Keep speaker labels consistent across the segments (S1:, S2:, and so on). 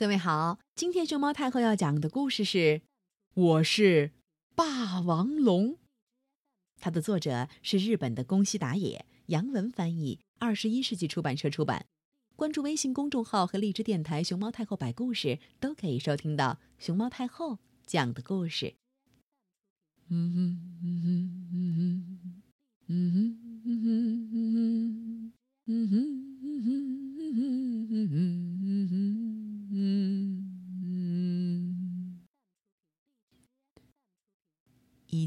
S1: 各位好，今天熊猫太后要讲的故事是《我是霸王龙》，它的作者是日本的宫西达也，杨文翻译，二十一世纪出版社出版。关注微信公众号和荔枝电台“熊猫太后摆故事”，都可以收听到熊猫太后讲的故事。嗯哼嗯哼嗯哼嗯哼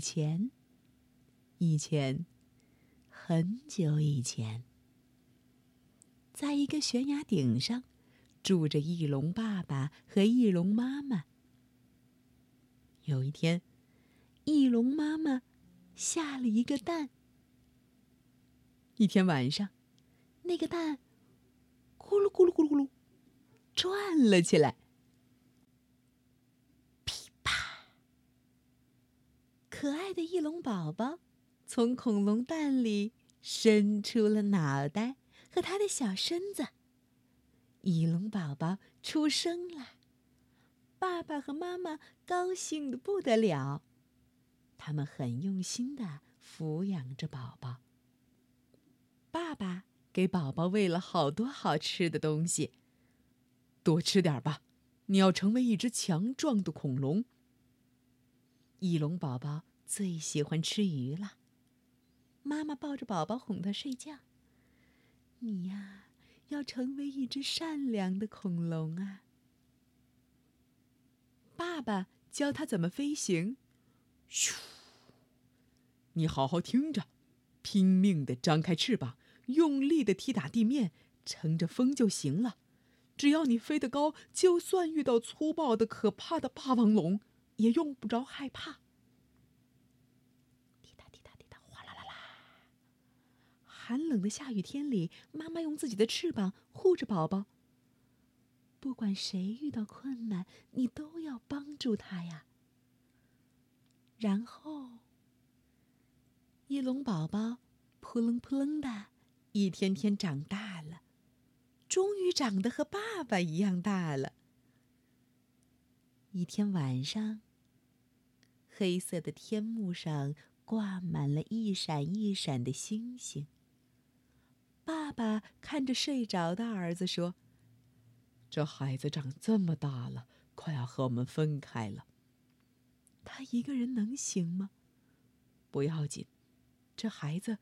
S1: 前，以前，很久以前，在一个悬崖顶上，住着翼龙爸爸和翼龙妈妈。有一天，翼龙妈妈下了一个蛋。一天晚上，那个蛋咕噜咕噜咕噜咕噜。转了起来，噼啪！可爱的翼龙宝宝从恐龙蛋里伸出了脑袋和他的小身子。翼龙宝宝出生了，爸爸和妈妈高兴的不得了，他们很用心的抚养着宝宝。爸爸给宝宝喂了好多好吃的东西。多吃点吧，你要成为一只强壮的恐龙。翼龙宝宝最喜欢吃鱼了。妈妈抱着宝宝哄他睡觉。你呀，要成为一只善良的恐龙啊。爸爸教他怎么飞行。咻！你好好听着，拼命的张开翅膀，用力的踢打地面，乘着风就行了。只要你飞得高，就算遇到粗暴的、可怕的霸王龙，也用不着害怕。滴答滴答滴答，哗啦啦啦！寒冷的下雨天里，妈妈用自己的翅膀护着宝宝。不管谁遇到困难，你都要帮助他呀。然后，翼龙宝宝扑棱扑棱的，一天天长大了。终于长得和爸爸一样大了。一天晚上，黑色的天幕上挂满了一闪一闪的星星。爸爸看着睡着的儿子说：“这孩子长这么大了，快要和我们分开了。他一个人能行吗？不要紧，这孩子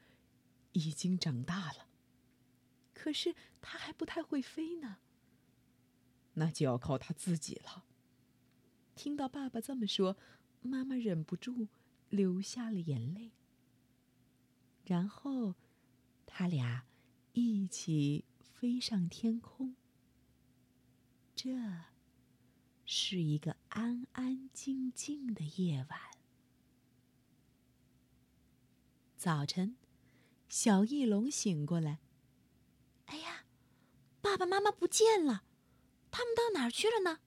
S1: 已经长大了。”可是他还不太会飞呢。那就要靠他自己了。听到爸爸这么说，妈妈忍不住流下了眼泪。然后，他俩一起飞上天空。这是一个安安静静的夜晚。早晨，小翼龙醒过来。哎呀，爸爸妈妈不见了，他们到哪儿去了呢？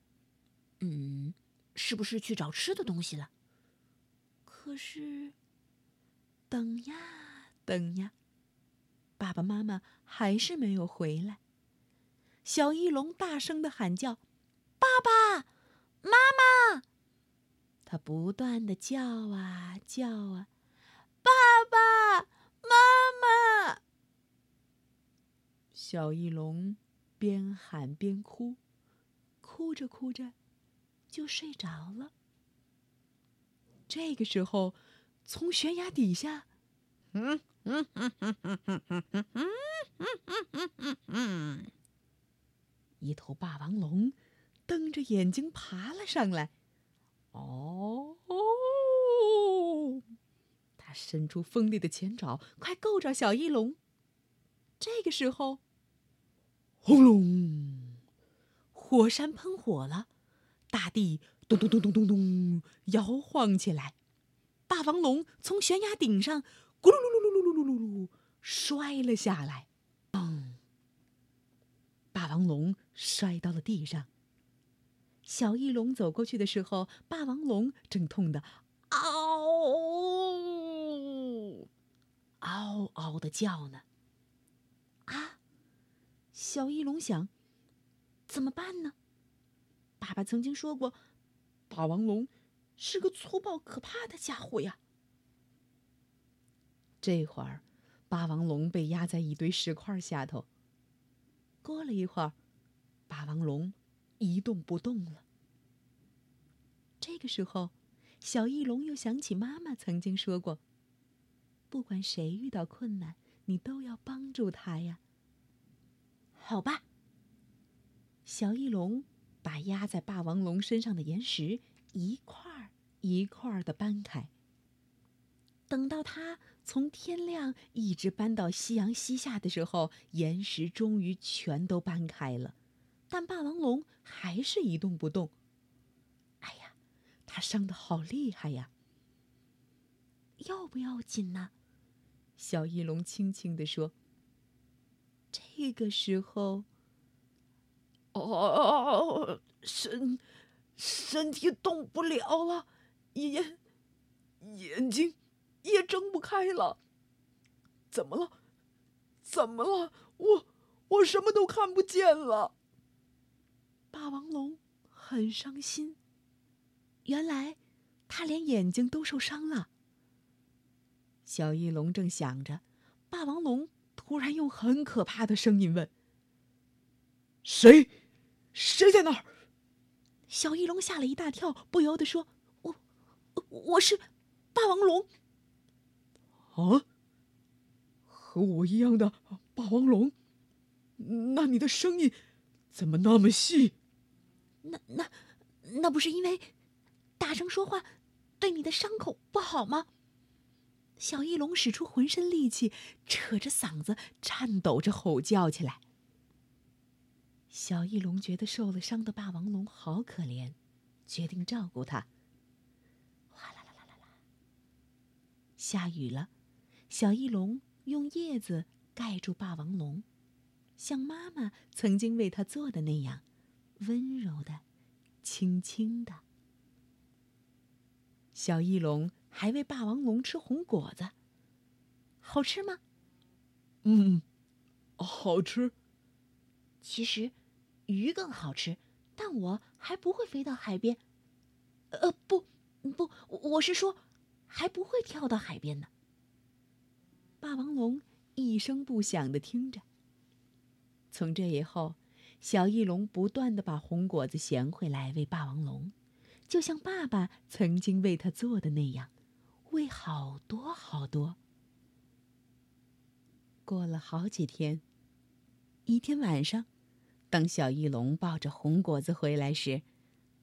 S2: 嗯，是不是去找吃的东西了？
S1: 可是，等呀等呀，爸爸妈妈还是没有回来。小翼龙大声的喊叫：“爸爸妈妈！”他不断的叫啊叫啊，“爸爸妈妈！”小翼龙边喊边哭，哭着哭着就睡着了。这个时候，从悬崖底下，嗯嗯嗯嗯嗯嗯嗯嗯嗯嗯，一头霸王龙瞪着眼睛爬了上来。哦，它伸出锋利的前爪，快够着小翼龙。这个时候。轰隆！火山喷火了，大地咚咚咚咚咚咚摇晃起来。霸王龙从悬崖顶上咕噜噜摔了下来，砰！霸王龙摔到了地上。小翼龙走过去的时候，霸王龙正痛得嗷嗷嗷的叫呢。啊小翼龙想：怎么办呢？爸爸曾经说过，霸王龙是个粗暴可怕的家伙呀。这会儿，霸王龙被压在一堆石块下头。过了一会儿，霸王龙一动不动了。这个时候，小翼龙又想起妈妈曾经说过：“不管谁遇到困难，你都要帮助他呀。”
S2: 好吧。
S1: 小翼龙把压在霸王龙身上的岩石一块儿一块儿的搬开。等到它从天亮一直搬到夕阳西下的时候，岩石终于全都搬开了，但霸王龙还是一动不动。哎呀，它伤得好厉害呀！
S2: 要不要紧呢？
S1: 小翼龙轻轻地说。这个时候，哦，身身体动不了了，眼眼睛。也睁不开了。怎么了？怎么了？我我什么都看不见了。霸王龙很伤心。原来，他连眼睛都受伤了。小翼龙正想着，霸王龙突然用很可怕的声音问：“谁？谁在那儿？”小翼龙吓了一大跳，不由得说：“我我是霸王龙。”啊，和我一样的霸王龙，那你的声音怎么那么细？
S2: 那那那不是因为大声说话对你的伤口不好吗？小翼龙使出浑身力气，扯着嗓子颤抖着吼叫起来。
S1: 小翼龙觉得受了伤的霸王龙好可怜，决定照顾它。哗啦啦啦啦啦，下雨了。小翼龙用叶子盖住霸王龙，像妈妈曾经为他做的那样，温柔的、轻轻的。小翼龙还喂霸王龙吃红果子，好吃吗？嗯，好吃。
S2: 其实，鱼更好吃，但我还不会飞到海边。呃，不，不，我是说，还不会跳到海边呢。
S1: 霸王龙一声不响的听着。从这以后，小翼龙不断的把红果子衔回来喂霸王龙，就像爸爸曾经为他做的那样，喂好多好多。过了好几天，一天晚上，当小翼龙抱着红果子回来时，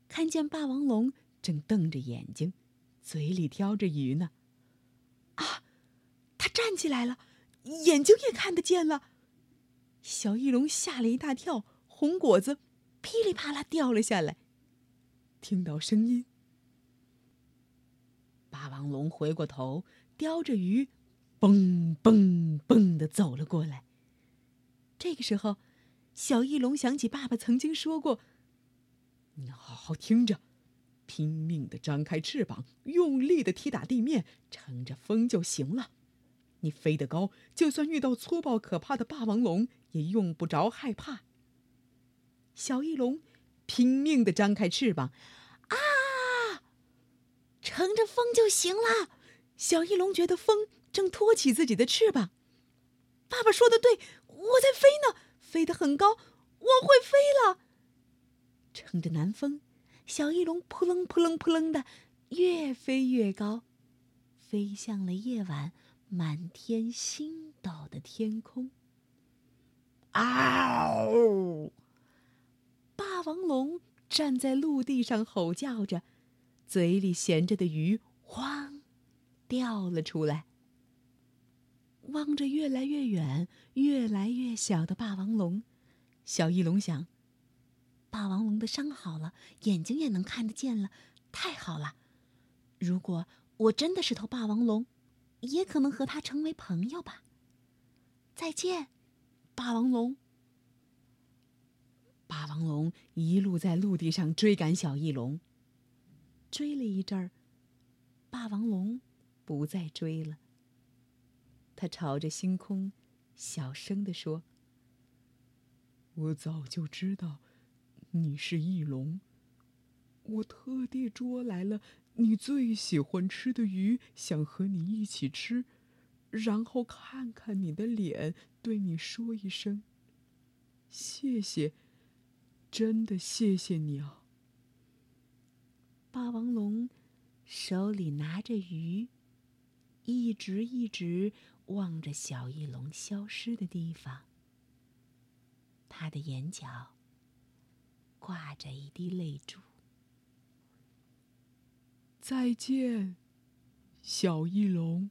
S1: 看见霸王龙正瞪着眼睛，嘴里叼着鱼呢。站起来了，眼睛也看得见了。小翼龙吓了一大跳，红果子噼里啪啦掉了下来。听到声音，霸王龙回过头，叼着鱼，蹦蹦蹦的走了过来。这个时候，小翼龙想起爸爸曾经说过：“你好好听着，拼命的张开翅膀，用力的踢打地面，乘着风就行了。”你飞得高，就算遇到粗暴可怕的霸王龙，也用不着害怕。小翼龙拼命的张开翅膀，啊，乘着风就行了。小翼龙觉得风正托起自己的翅膀。爸爸说的对，我在飞呢，飞得很高，我会飞了。乘着南风，小翼龙扑棱扑棱扑棱的越飞越高，飞向了夜晚。满天星斗的天空。嗷！霸王龙站在陆地上吼叫着，嘴里衔着的鱼晃掉了出来。望着越来越远、越来越小的霸王龙，小翼龙想：霸王龙的伤好了，眼睛也能看得见了，太好了！如果我真的是头霸王龙。也可能和他成为朋友吧。再见，霸王龙。霸王龙一路在陆地上追赶小翼龙。追了一阵儿，霸王龙不再追了。他朝着星空，小声地说：“我早就知道，你是翼龙，
S3: 我特地捉来了你最喜欢吃的鱼，想和你一起吃，然后看看你的脸，对你说一声谢谢，真的谢谢你啊！
S1: 霸王龙手里拿着鱼，一直一直望着小翼龙消失的地方，他的眼角挂着一滴泪珠。
S3: 再见，小翼龙。